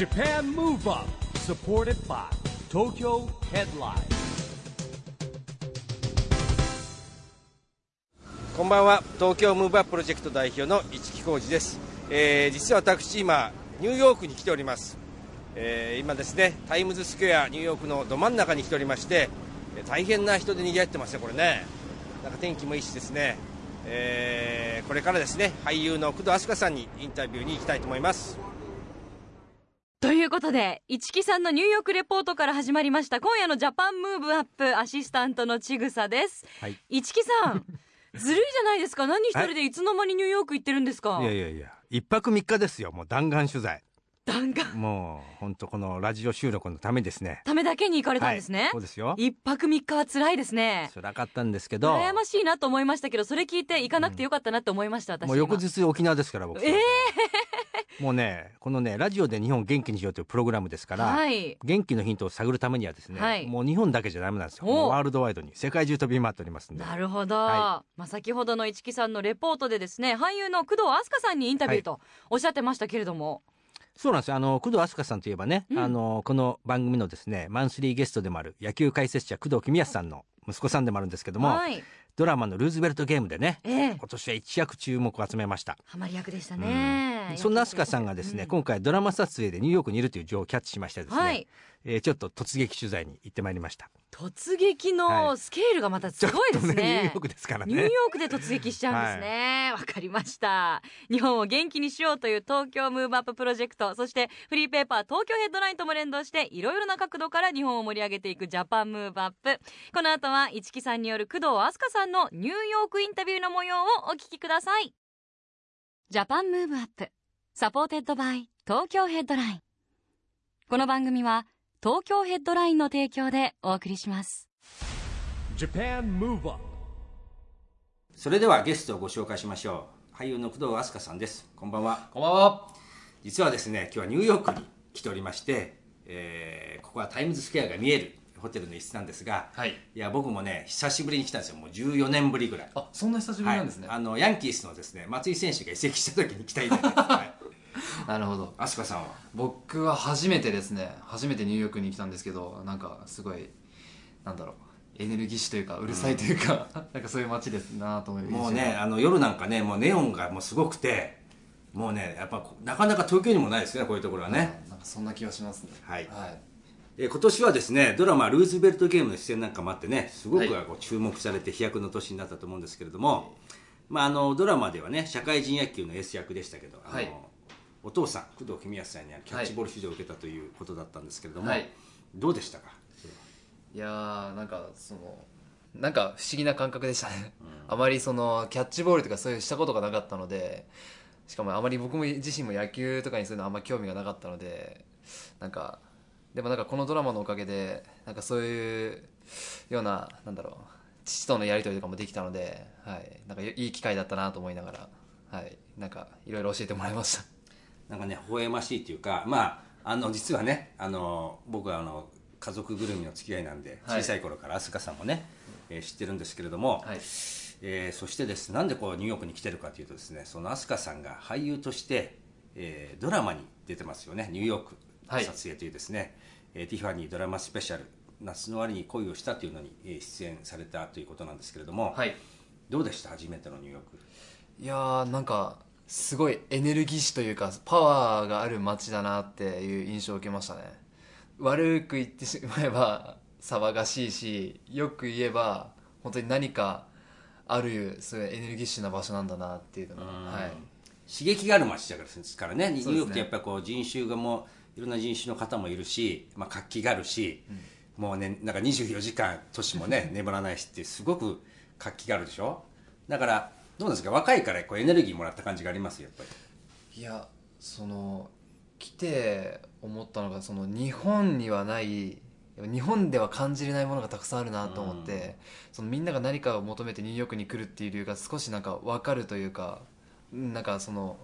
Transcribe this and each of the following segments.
Japan Move Up supported by Tokyo Headline. こんばんは。東京ムーブアッププロジェクト代表の市木浩二です、えー実は私今ニューヨークに来ております、えー今ですねタイムズスクエアニューヨークのど真ん中に来ておりましてえー大変な人で賑わってますねこれね。なんか天気もいいしですね、えーこれからですね俳優の工藤飛鳥さんにインタビューに行きたいと思います。ということで市木さんのニューヨークレポートから始まりました今夜のジャパンムーブアップアシスタントのちぐさです、はい。市木さん ずるいじゃないですか。何一人でい。つの間にニューヨーク行ってるんですか？いやいやいや一泊三日ですよもう弾丸取材。弾丸。もう本当このラジオ収録のためですね。ためだけに行かれたんですね、はい。そうですよ。一泊三日は辛いですね。辛かったんですけど。羨ましいなと思いましたけどそれ聞いて行かなくてよかったなって思いました、私もう翌日沖縄ですから僕。えもうねこのねラジオで日本を元気にしようというプログラムですから、はい。元気のヒントを探るためにはですね、はい。もう日本だけじゃダメなんですよ。ワールドワイドに世界中飛び回っておりますんで。なるほど、はまあ、先ほどの市木さんのレポートでですね俳優の工藤飛鳥さんにインタビューとおっしゃってましたけれども、そうなんですよ。あの工藤飛鳥さんといえばね、うん。あのこの番組のですねマンスリーゲストでもある野球解説者工藤公康さんの息子さんでもあるんですけども、はいドラマのルーズベルトゲームでねええ。今年は一躍注目を集めました。ハマり役でしたね、そんな飛鳥さんがですね、うん今回ドラマ撮影でニューヨークにいるという情報をキャッチしましてですね、はいえーちょっと突撃取材に行ってまいりました。突撃のスケールがまたすごいですね,、ちょっとニューヨークですからね。ニューヨークで突撃しちゃうんですね。わ、かりました。日本を元気にしようという東京 Move Up プロジェクトそしてフリーペーパー東京ヘッドラインとも連動していろいろな角度から日本を盛り上げていく Japan Move Up。この後は市木さんによる工藤飛鳥さんのニューヨークインタビューの模様をお聞きください。 Japan Move Up supported by 東京ヘッドライン。この番組は東京ヘッドラインの提供でお送りします。Japan Move Up それではゲストをご紹介しましょう。俳優の工藤飛鳥さんです。こんばんは。こんばんは。実はですね今日はニューヨークに来ておりまして、えーここはタイムズスクエアが見えるホテルの一室なんですが、はい。いや僕もね久しぶりに来たんですよ。もう14年ぶりぐらい。あ、そんな久しぶりなんですね。はい、あのヤンキースのですね松井選手が移籍した時に来た以来です、はい、なるほど。飛鳥さんは？僕は初めてですね。初めてニューヨークに来たんですけど、なんかすごいなんだろう。エネルギッシュというかうるさいというか、なんかそういう街ですなと思いもうねあの夜なんかねもうネオンがもうすごくてもうねやっぱこなかなか東京にもないですねこういうところはね、なんかそんな気がしますね。はいはい。えー今年はですねドラマ「ルーズベルトゲーム」の出演なんかもあってねすごくはいこう注目されて飛躍の年になったと思うんですけれども、まあ、あのドラマではね社会人野球のエース役でしたけど、あのはいお父さん工藤公康さんにはキャッチボール指導を受けたということだったんですけれども、はい。どうでしたか？いやーなんかそのなんか不思議な感覚でしたね、あまりそのキャッチボールとかそういうしたことがなかったのでしかもあまり僕も自身も野球とかにそういうのあんま興味がなかったのでなんかでもなんかこのドラマのおかげでなんかそういうようななんだろう父とのやり取りとかもできたので、はい、なんかいい機会だったなと思いながら、はい、なんかいろいろ教えてもらいましたなんかね微笑ましいというかまああの実はねあの僕はあの家族ぐるみの付き合いなんではい。小さい頃から飛鳥さんもね、えー知ってるんですけれども、はい。えーそしてですなんでこうニューヨークに来てるかというとですねその飛鳥さんが俳優として、えードラマに出てますよね。ニューヨークはい。撮影というですね、えーティファニードラマスペシャル夏の終わりに恋をしたというのに、えー出演されたということなんですけれども、はい。どうでした？初めてのニューヨーク。いやーなんかすごいエネルギッシュというかパワーがある街だなっていう印象を受けましたね。悪く言ってしまえば騒がしいしよく言えば本当に何かあるそういうエネルギッシュな場所なんだなっていうのが、はい、刺激がある街だからですからね。ニューヨークってやっぱりこう人種がもういろんな人種の方もいるし、まあ、活気があるし、もうねなんか24時間都市もね 眠らないしってすごく活気があるでしょ？だからどうなんですか？若いからこうエネルギーもらった感じがありますやっぱり。いやその来て思ったのがその日本にはない日本では感じれないものがたくさんあるなと思って、そのみんなが何かを求めてニューヨークに来るっていう理由が少しなんか分かるというかうんなんかその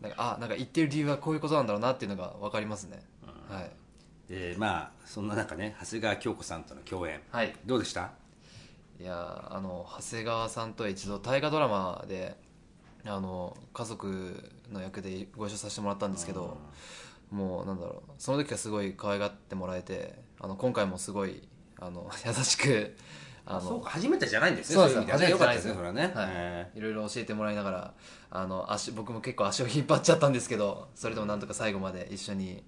なんかあなんか言ってる理由はこういうことなんだろうなっていうのが分かりますね、はい。でまあそんな中ね長谷川京子さんとの共演。はい。どうでした？いやあの長谷川さんとは一度大河ドラマであの家族の役でご一緒させてもらったんですけどもうなんだろうその時はすごい可愛がってもらえてあの今回もすごいあの 優しくあのそうか初めてじゃないんですねそうですい意味ではね。よかったですね初それはね、はい。えいろいろ教えてもらいながらあの足僕も結構足を引っ張っちゃったんですけどそれでもなんとか最後まで一緒に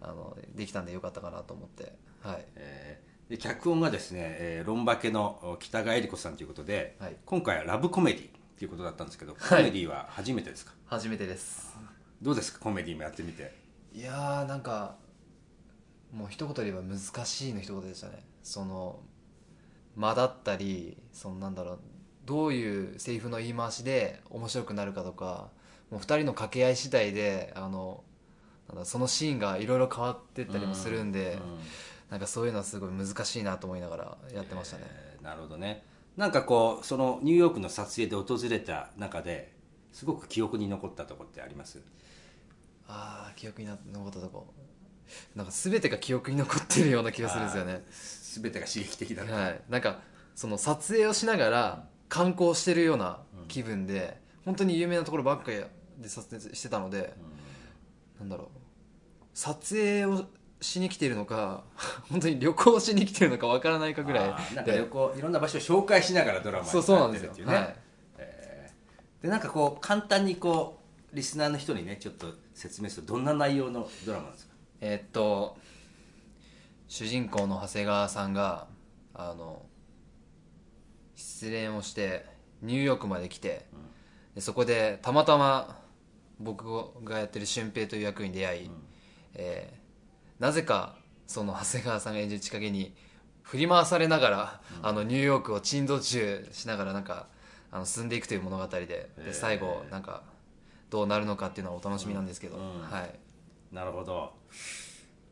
あのできたんでよかったかなと思ってはい。ーえ。ーで脚本がですね、えーロンバケの北川恵理子さんということで、はい。今回はラブコメディっていうことだったんですけど、はい。コメディは初めてですか？初めてです。どうですか？コメディもやってみて。いやーなんかもう一言で言えば難しいの一言でしたね。その間だったりそのなんだろうどういうセリフの言い回しで面白くなるかとかもう二人の掛け合い次第であのなんだそのシーンがいろいろ変わってったりもするんで、うんなんかそういうのはすごい難しいなと思いながらやってましたね、えーなるほどね。なんかこうそのニューヨークの撮影で訪れた中ですごく記憶に残ったところってあります？ああ記憶にな残ったとこ。なんか全てが記憶に残ってるような気がするんですよね。全てが刺激的だった、はい、なんかその撮影をしながら観光してるような気分で、本当に有名なところばっかりで撮影してたので、なんだろう。撮影をしに来てるのか 本当に旅行しに来てるのかわからないかぐらあーなんか旅行いろんな場所を紹介しながらドラマそうそうなんですよ。やってるってい。うね、はいでなんかこう簡単にこうリスナーの人にねちょっと説明するとどんな内容のドラマなんですか？えーっと主人公の長谷川さんがあの失恋をしてニューヨークまで来て、でそこでたまたま僕がやってる俊平という役に出会い、えーなぜかその長谷川さんが演じる千景に振り回されながら、あのニューヨークを珍道中しながらなんかあの進んでいくという物語でで最後なんかどうなるのかっていうのはお楽しみなんですけど、うん。うん。はい。なるほど。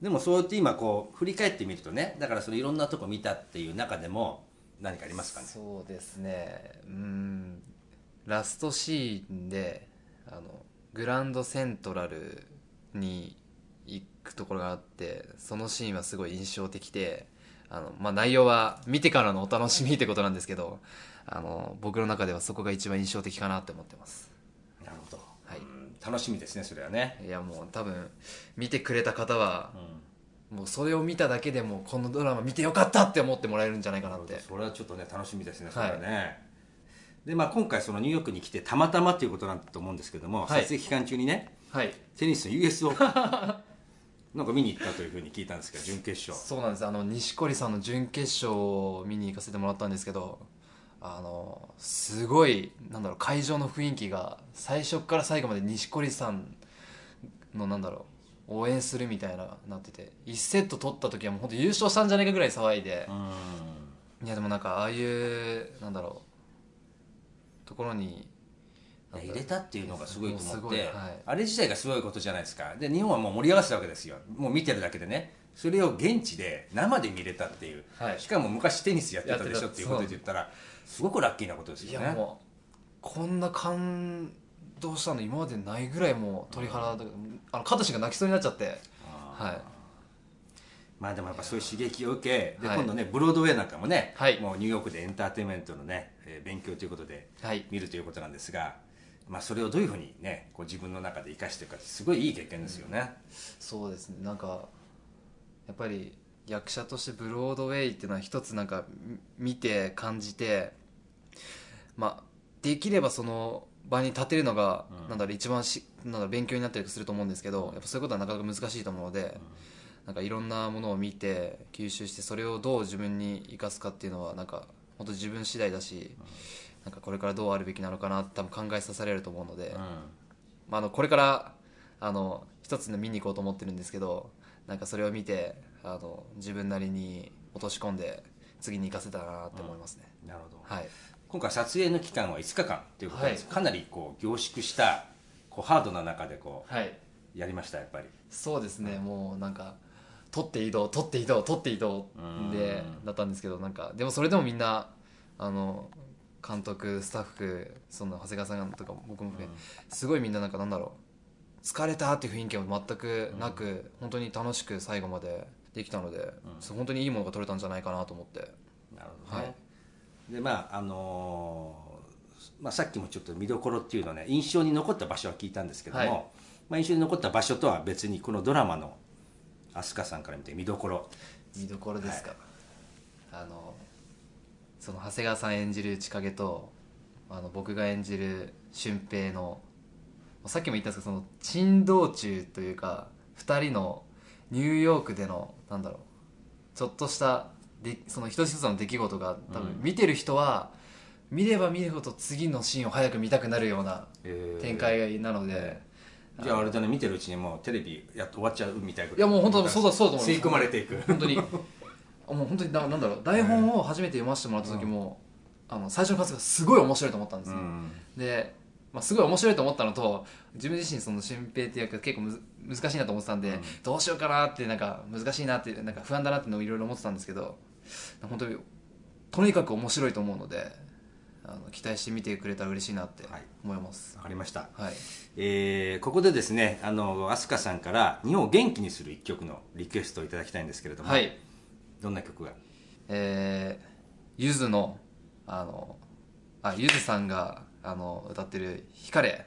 でもそうやって今こう振り返ってみるとねだからそのいろんなとこ見たっていう中でも何かありますかね？そうですね。うん。ラストシーンであのグランドセントラルに行くところがあってそのシーンはすごい印象的であの、まあ、内容は見てからのお楽しみってことなんですけどあの僕の中ではそこが一番印象的かなって思ってます。なるほど、はい。うん楽しみですねそれはね、いやもう多分見てくれた方はもうそれを見ただけでもこのドラマ見てよかったって思ってもらえるんじゃないかなって。それはちょっとね楽しみですねそれはね、でまあ今回そのニューヨークに来てたまたまっていうことなんだと思うんですけども、はい。撮影期間中にねはい。テニスの US オープンなんか見に行ったというふうに聞いたんですけど準決勝。そうなんです。あの錦織さんの準決勝を見に行かせてもらったんですけどあのすごいなんだろう会場の雰囲気が最初から最後まで錦織さんのなんだろう応援するみたいななってて1セット取った時はもう本当優勝したんじゃないかぐらい騒いでう、ん。いやでもなんかああいうなんだろうところに入れたっていうのがすごいとす思って、あれ自体がすごいことじゃないですか。で日本はもう盛り上がってたわけですよ。もう見てるだけでね。それを現地で生で見れたっていう、はい。しかも昔テニスやってたでしょやっていうことで言ったらすごくラッキーなことですいよね。やもうこんな感動したの今までないぐらいもう鳥肌だあのカトシが泣きそうになっちゃって。はい。まあでもやっぱそういう刺激を受けで、はい。今度ねブロードウェイなんかもね、はい。もうニューヨークでエンターテインメントのね、えー勉強ということではい。見るということなんですが、まあ、それをどういうふうにねこう自分の中で生かしていくかすごいいい経験ですよね、そうですね。なんかやっぱり役者としてブロードウェイっていうのは一つなんかみ見て感じてまあできればその場に立てるのが、なんだろう一番しなんだろう勉強になったりすると思うんですけど、やっぱそういうことはなかなか難しいと思うので、なんかいろんなものを見て吸収してそれをどう自分に生かすかっていうのはなんか本当自分次第だし、なんかこれからどうあるべきなのかなって多分考えさせられると思うので、まあ、あのこれからあの一つの見に行こうと思ってるんですけどなんかそれを見てあの自分なりに落とし込んで次に行かせたらなって思いますね、なるほど。はい。今回撮影の期間は5日間ということです、はい。かなりこう凝縮したこうハードな中でこはい、うやりましたやっぱり。そうですね。もうなんか取って移動取って移動取って移動でうん。だったんですけどなんかでもそれでもみんなあの監督スタッフその長谷川さんとか僕も含めすごいみんななんかなんだろう疲れたっていう雰囲気は全くなく、本当に楽しく最後までできたので、そう本当にいいものが取れたんじゃないかなと思って。なるほどね、はい。でまああのーまあ、さっきもちょっと見どころっていうのね印象に残った場所は聞いたんですけども、はい。まあ、印象に残った場所とは別にこのドラマの飛鳥さんから見て見どころ。見どころですか、あのその長谷川さん演じる千景とあの僕が演じる俊平のさっきも言ったんですけどその珍道中というか2人のニューヨークでのなんだろうちょっとしたでその一つ一つの出来事が多分見てる人は、見れば見るほど次のシーンを早く見たくなるような展開なので、じゃああれだね見てるうちにもうテレビやっと終わっちゃうみたいないやもう本当そうだそうだと思います。吸い込まれていく。本当にもう本当にななんだろう台本を初めて読ませてもらった時も、あの最初の数がすごい面白いと思ったんですよ、うんで、まあ、すごい面白いと思ったのと自分自身その俊平っていう役結構むず難しいなと思ってたんで、どうしようかなってなんか難しいなってなんか不安だなっていうのをいろいろ思ってたんですけど本当にとにかく面白いと思うのであの期待して見てくれたら嬉しいなってはい。思います。わかりました、はい、えーここでですねあの飛鳥さんから日本を元気にする一曲のリクエストをいただきたいんですけれども、はいどんな曲が？えー、ゆずのあのあゆずさんがあの歌ってる「光れ」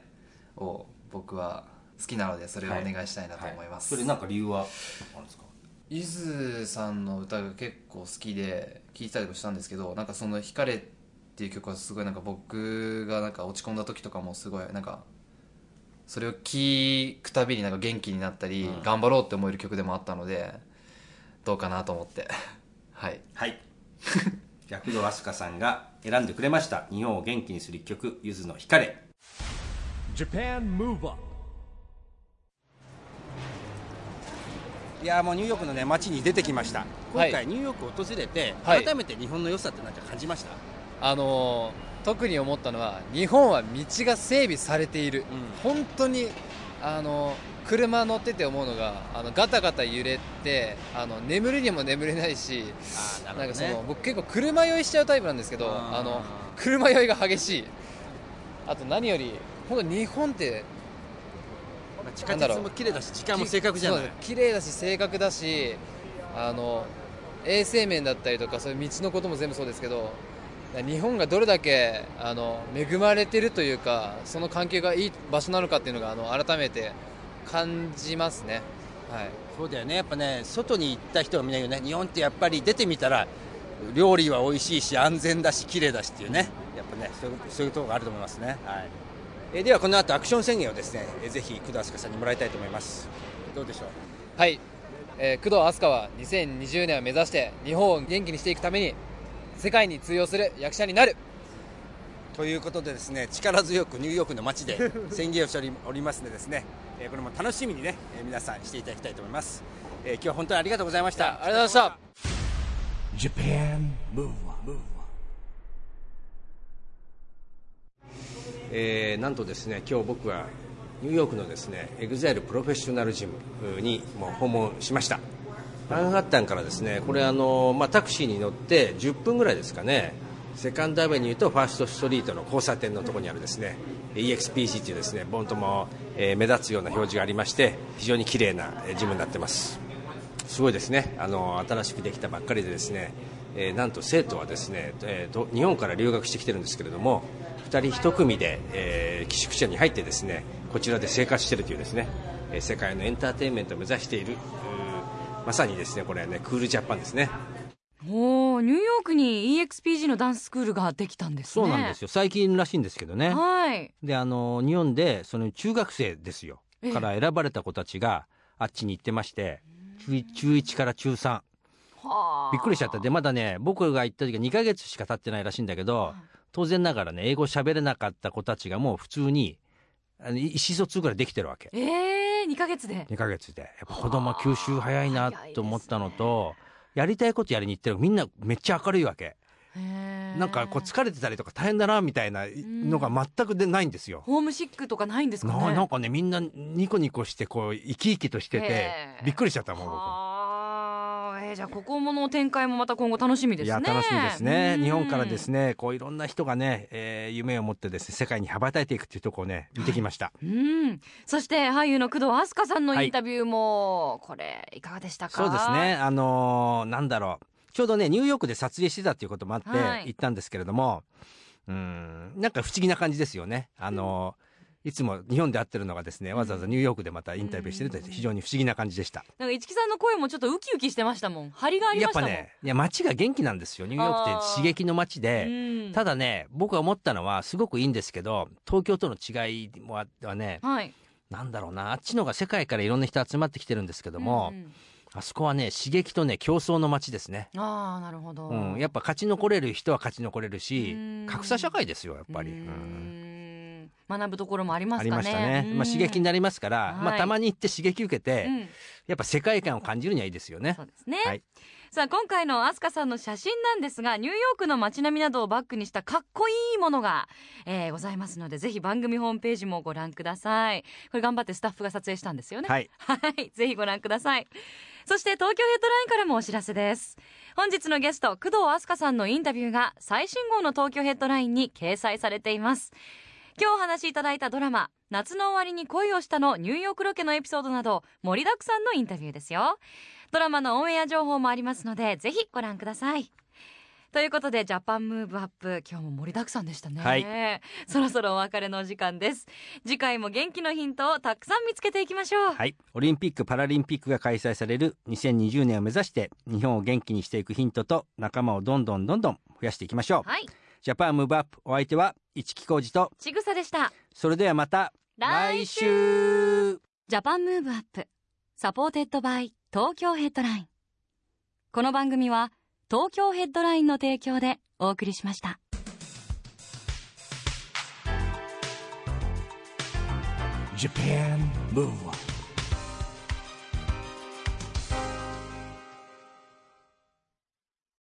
を僕は好きなのでそれをお願いしたいなと思います、それなんか理由はあるんですか？ゆずさんの歌が結構好きで聴いたりもしたんですけどなんかその「光れ」っていう曲はすごいなんか僕がなんか落ち込んだ時とかもすごいなんかそれを聴くたびになんか元気になったり、頑張ろうって思える曲でもあったのでどうかなと思って。はい。はい。躍動飛鳥さんが選んでくれました。日本を元気にする一曲ゆずの光。れ Japan Move Up いやーもうニューヨークのね街に出てきました。今はい。回ニューヨークを訪れて、はい。改めて日本の良さって何か感じました、あのー特に思ったのは日本は道が整備されている、本当にあのー車乗ってて思うのがあのガタガタ揺れてあの眠るにも眠れないしなんかその僕結構車酔いしちゃうタイプなんですけどあー。あの車酔いが激しい。あと何より本当日本って地下鉄も綺麗だし時間も正確じゃない。綺麗だし正確だしあの衛生面だったりとかそういう道のことも全部そうですけど日本がどれだけあの恵まれてるというかその環境がいい場所なのかっていうのがあの改めて感じますね。はい。そうだよね。やっぱね外に行った人はみんな言うね。日本ってやっぱり出てみたら料理は美味しいし安全だし綺麗だしっていうね。やっぱねそういうところがあると思いますね、はい。えーではこの後アクション宣言をですね、えーぜひ工藤飛鳥さんにもらいたいと思います。どうでしょう？はい、えー工藤飛鳥は2020年を目指して日本を元気にしていくために世界に通用する役者になる。ということでですね力強くニューヨークの街で宣言をしておりますのでですね、えーこれも楽しみにね、えー皆さんしていただきたいと思います、えー今日は本当にありがとうございました。ありがとうございました。Japan Move Up えーなんとですね今日僕はニューヨークのですね EXILE Professional Gym にもう訪問しました。マンハッタンからですねこれあの、まあ、タクシーに乗って10分ぐらいですかね Second Avenue と First Street の交差点のところにあるですね EXPG というですねボンとも、えー目立つような表示がありまして非常に綺麗なジムになってます。すごいですね。あの新しくできたばっかりでですね、えーなんと生徒はですね、えーと日本から留学してきてるんですけれども2人1組で、えー寄宿舎に入ってですねこちらで生活してるというですね、世界のエンターテインメントを目指しているまさにですねこれはねクールジャパンですね。ニューヨークに EXPG のダンススクールができたんですね。そうなんですよ。最近らしいんですけどね。はい。であの日本でその中学生ですよええから選ばれた子たちがあっちに行ってまして中中1から中3はあ。びっくりしちゃったでまだね僕が行った時は2ヶ月しか経ってないらしいんだけど当然ながらね英語喋れなかった子たちがもう普通にあの意思疎通ぐらいできてるわけ。ええー、2ヶ月で。2ヶ月で。やっぱ子供は吸収早いなと思ったのとやりたいことやりに行ってるみんなめっちゃ明るいわけなんかこう疲れてたりとか大変だなみたいなのが全くでないんですよ。ホームシックとかないんですかね？ななんかねみんなニコニコしてこう生き生きとしててびっくりしちゃったもん僕。じゃあここもの展開もまた今後楽しみですね。いや楽しみですね。うん。日本からですねこういろんな人がね、えー夢を持ってですね世界に羽ばたいていくっていうところをね見てきました、うん。そして俳優の工藤飛鳥さんのインタビューも、これいかがでしたか？そうですね。あのーなんだろう。ちょうどねニューヨークで撮影してたっていうこともあってはい。行ったんですけれども、うん。なんか不思議な感じですよね。あのーいつも日本で会ってるのがですねわざわざニューヨークでまたインタビューしてると非常に不思議な感じでした、なんか市木さんの声もちょっとウキウキしてましたもん。張りがありやましたもん。っぱねいや街が元気なんですよ。ニューヨークって刺激の街で、うん。ただね僕が思ったのはすごくいいんですけど東京との違いもあはねはい。なんだろうなあっちのが世界からいろんな人集まってきてるんですけども、あそこはね刺激とね競争の街ですね、ああなるほど、うん、やっぱ勝ち残れる人は勝ち残れるしうん。格差社会ですよやっぱり、ううんん学ぶところもありますかね。ありましたね、うん。まあ、刺激になりますから、まあ、はいたまに行って刺激受けて、うん。やっぱ世界観を感じるにはいいですよね。そうですね、はい。さあ今回のアスカさんの写真なんですがニューヨークの街並みなどをバックにしたかっこいいものが、えーございますのでぜひ番組ホームページもご覧ください。これ頑張ってスタッフが撮影したんですよね。はい。はい、ぜひご覧ください。そして東京ヘッドラインからもお知らせです。本日のゲスト、工藤飛鳥さんのインタビューが最新号の東京ヘッドラインに掲載されています。今日お話しいただいたドラマ、夏の終わりに恋をしたのニューヨークロケのエピソードなど盛りだくさんのインタビューですよ。ドラマのオンエア情報もありますので、ぜひご覧ください。ということで、ジャパンムーブアップ、今日も盛りだくさんでしたね。はいそろそろお別れのお時間です。次回も元気のヒントをたくさん見つけていきましょう。はいオリンピック・パラリンピックが開催される2020年を目指して日本を元気にしていくヒントと仲間をどんどんどんどん増やしていきましょう、はい、 Japan Move Up お相手は市木浩二とちぐさでした。それではまた来週。 Japan Move Up supported by 東京ヘッドラインこの番組は東京ヘッドラインの提供でお送りしました。Japan Move Up